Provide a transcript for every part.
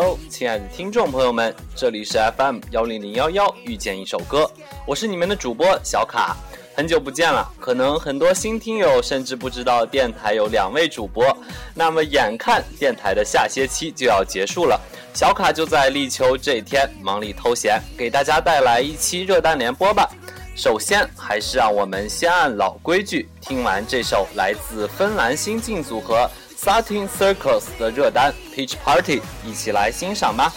Hello，亲爱的听众朋友们，这里是 FM 幺零零幺幺，遇见一首歌，我是你们的主播小卡。很久不见了，可能很多新听友甚至不知道电台有两位主播。那么眼看电台的下歇期就要结束了，小卡就在立秋这一天忙里偷闲，给大家带来一期热单联播吧。首先，还是让我们先按老规矩，听完这首来自芬兰新晋组合 Satin Circus 的热单 Peach Party，一起来欣赏吧。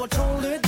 我抽绿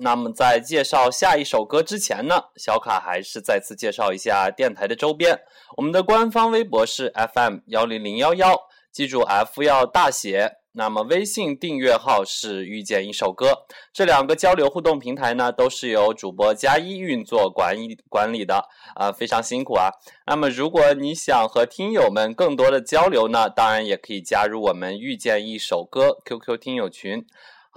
那么在介绍下一首歌之前呢，小卡还是再次介绍一下电台的周边。我们的官方微博是 FM 幺零零幺幺，记住 F 要大写。那么微信订阅号是遇见一首歌，这两个交流互动平台呢，都是由主播加一运作管理管理的啊，非常辛苦啊。那么如果你想和听友们更多的交流呢，当然也可以加入我们遇见一首歌 QQ 听友群。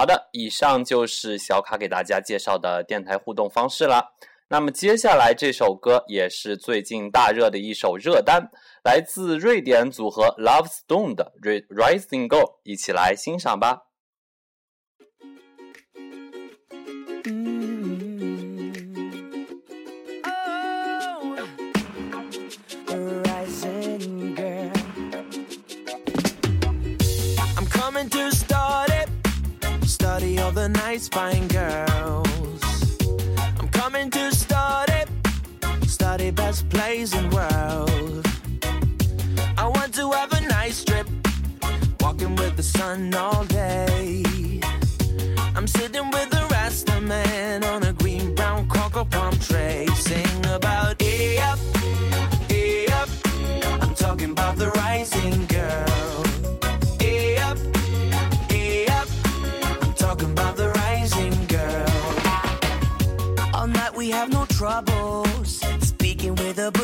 好的，以上就是小卡给大家介绍的电台互动方式了。那么接下来这首歌也是最近大热的一首热单，来自瑞典组合 Love Stone 的《Rising Girl》，一起来欣赏吧。Nice fine girls. I'm coming to study, study best place in world. I want to have a nice trip, walking with the sun all day. I'm sitting with the rest of man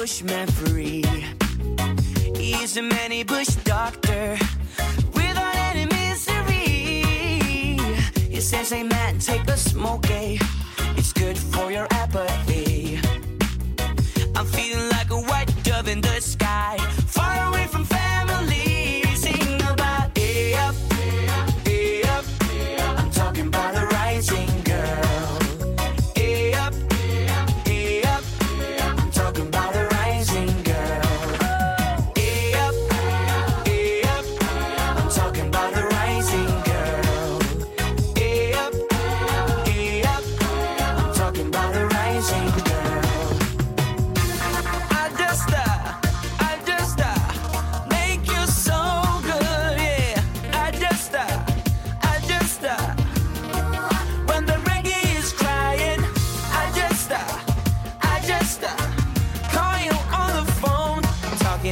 bushman free. He's a many bush doctor without any misery. He says, Hey man, take a smoke, eh?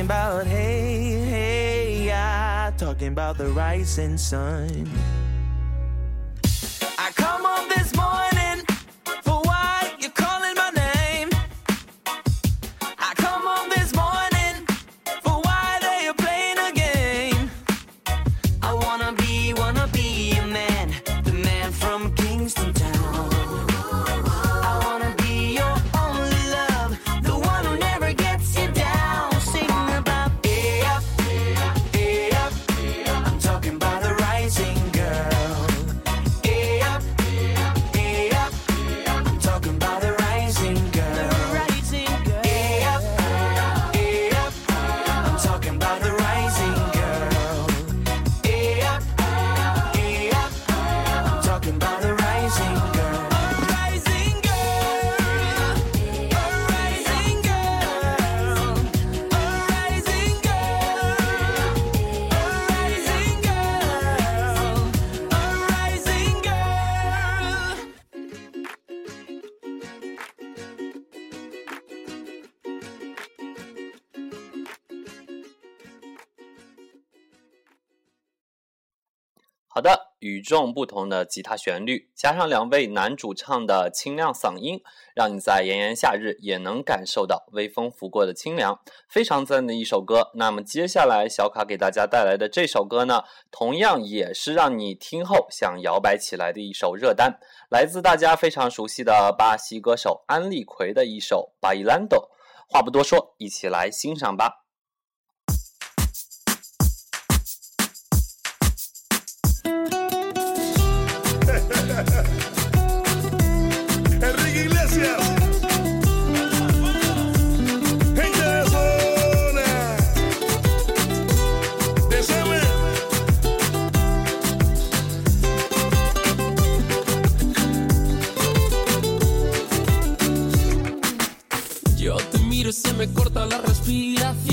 Talking about hey, hey, yeah, talking about the rising sun. 与众不同的吉他旋律，加上两位男主唱的清亮嗓音，让你在炎炎夏日也能感受到微风拂过的清凉，非常赞的一首歌。那么接下来小卡给大家带来的这首歌呢，同样也是让你听后想摇摆起来的一首热单，来自大家非常熟悉的巴西歌手安利奎的一首《Bailando》。话不多说，一起来欣赏吧。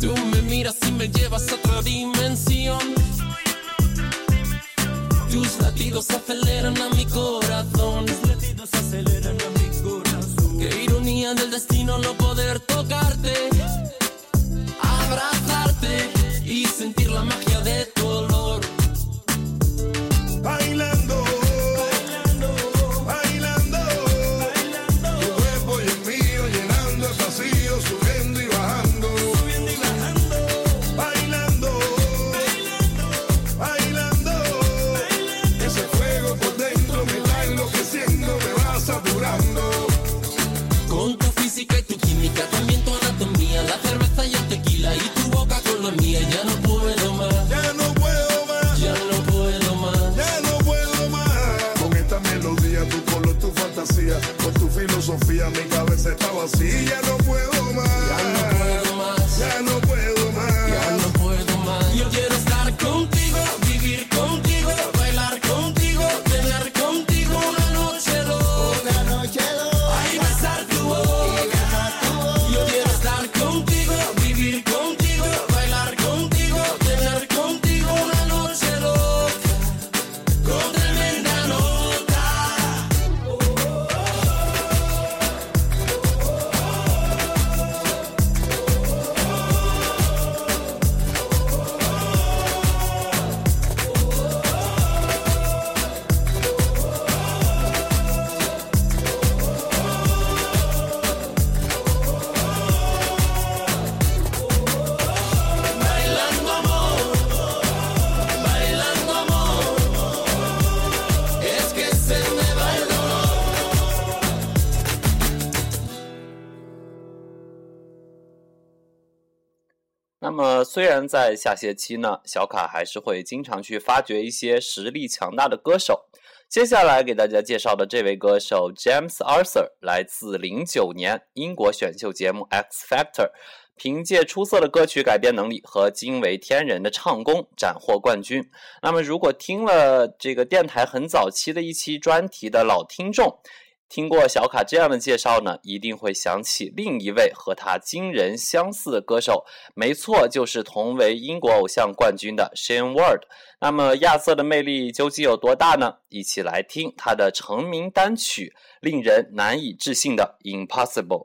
Tú me miras y me llevas a otra dimensión. Tus latidos aceleran a mi corazón. Tus latidos aceleran a mi corazón. Que ironía del destino no poder tocarte, abrazarte y sentir la magia melodía, tu color, tu fantasía Con tu filosofía, mi cabeza está vacía. Ya no puedo más 虽然在下学期呢，小卡还是会经常去发掘一些实力强大的歌手。接下来给大家介绍的这位歌手 James Arthur，来自零九年英国选秀节目《X Factor》，凭借出色的歌曲改编能力和惊为天人的唱功斩获冠军。那么，如果听了这个电台很早期的一期专题的老听众，听过小卡这样的介绍呢，一定会想起另一位和他惊人相似的歌手，没错，就是同为英国偶像冠军的 Shane Ward。那么亚瑟的魅力究竟有多大呢？一起来听他的成名单曲，令人难以置信的《Impossible》。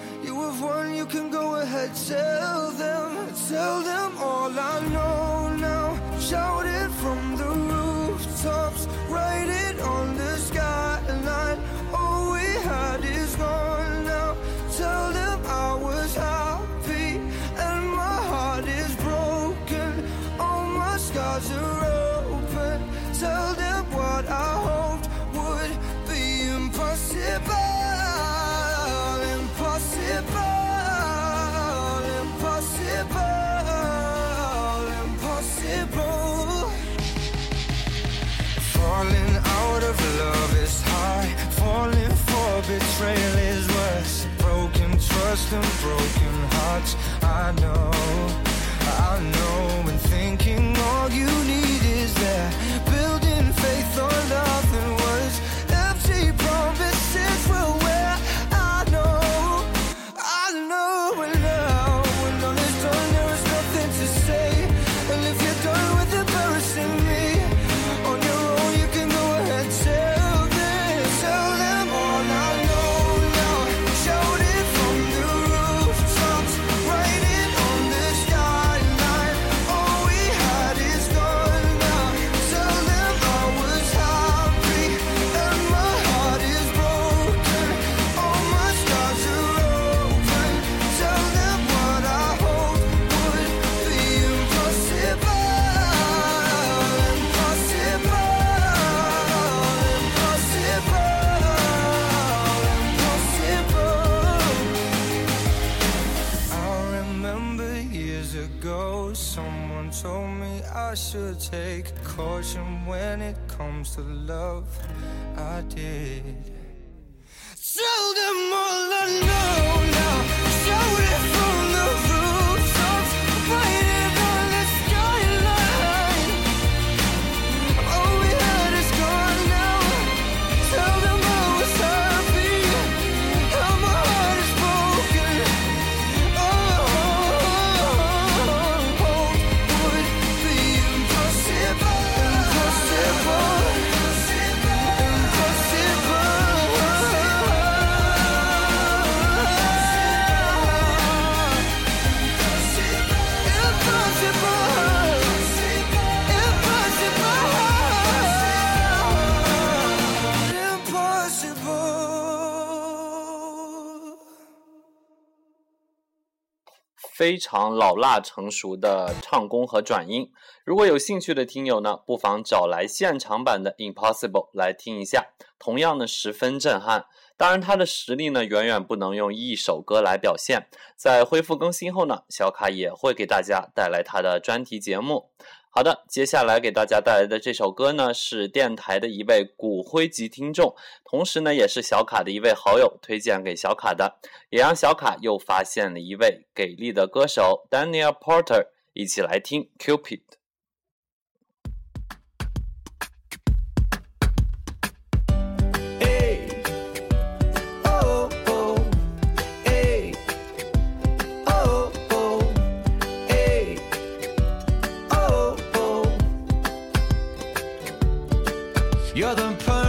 You have won, you can go ahead, tell them, tell them all I know now. Shout it from the rooftops, write it on the skyline. All we had is gone trust and broken hearts. I know, I know. the love I did. 非常老辣成熟的唱功和转音。如果有兴趣的听友呢不妨找来现场版的 impossible 来听一下同样呢十分震撼。当然他的实力呢远远不能用一首歌来表现。在恢复更新后呢小卡也会给大家带来他的专题节目。好的接下来给大家带来的这首歌呢是电台的一位骨灰级听众同时呢也是小卡的一位好友推荐给小卡的也让小卡又发现了一位给力的歌手 daniel porter 一起来听 cupid You're the person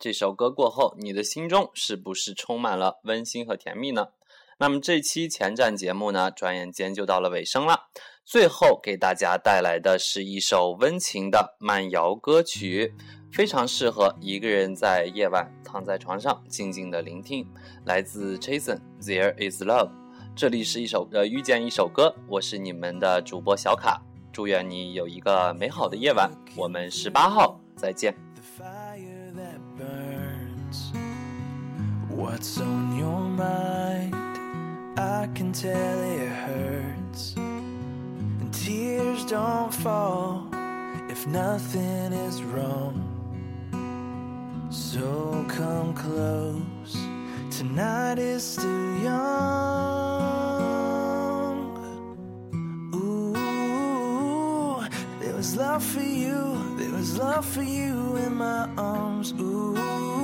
这首歌过后，你的心中是不是充满了温馨和甜蜜呢？那么这期前瞻节目呢，转眼间就到了尾声了。最后给大家带来的是一首温情的慢摇歌曲，非常适合一个人在夜晚躺在床上静静的聆听。来自 Jason，《There Is Love》。这里是一首呃遇见一首歌，我是你们的主播小卡，祝愿你有一个美好的夜晚。我们十八号再见。What's on your mind? I can tell it hurts. And tears don't fall if nothing is wrong. So come close. Tonight is still young. Ooh, there was love for you. There was love for you in my arms. Ooh,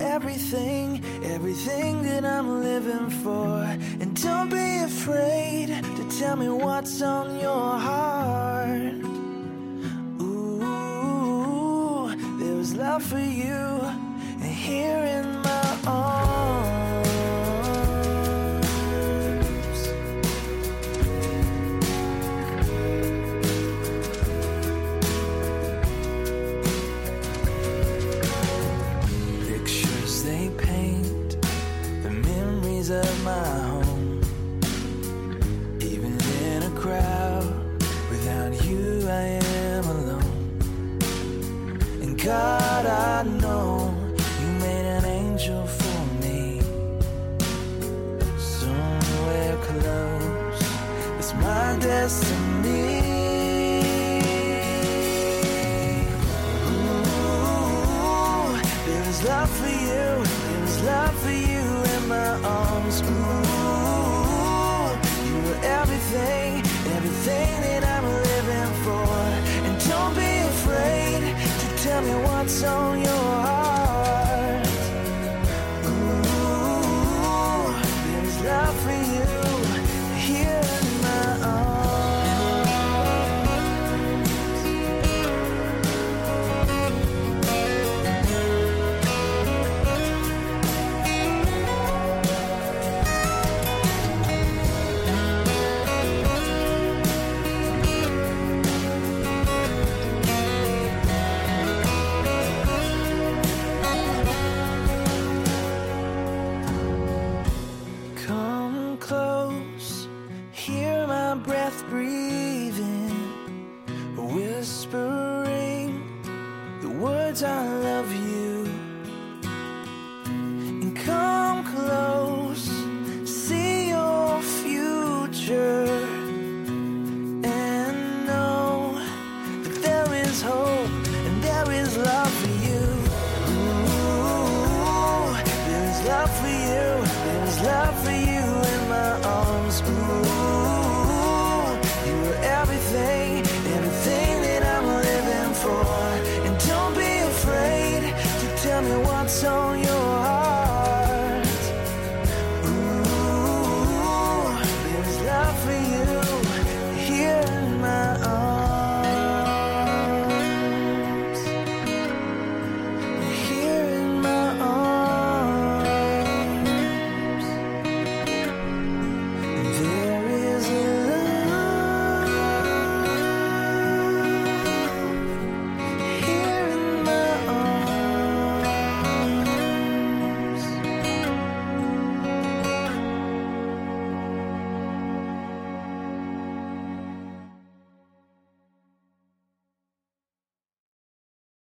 everything, everything that I'm living for. And don't be afraid to tell me what's on your heart. Ooh, there was love for you, and here in my so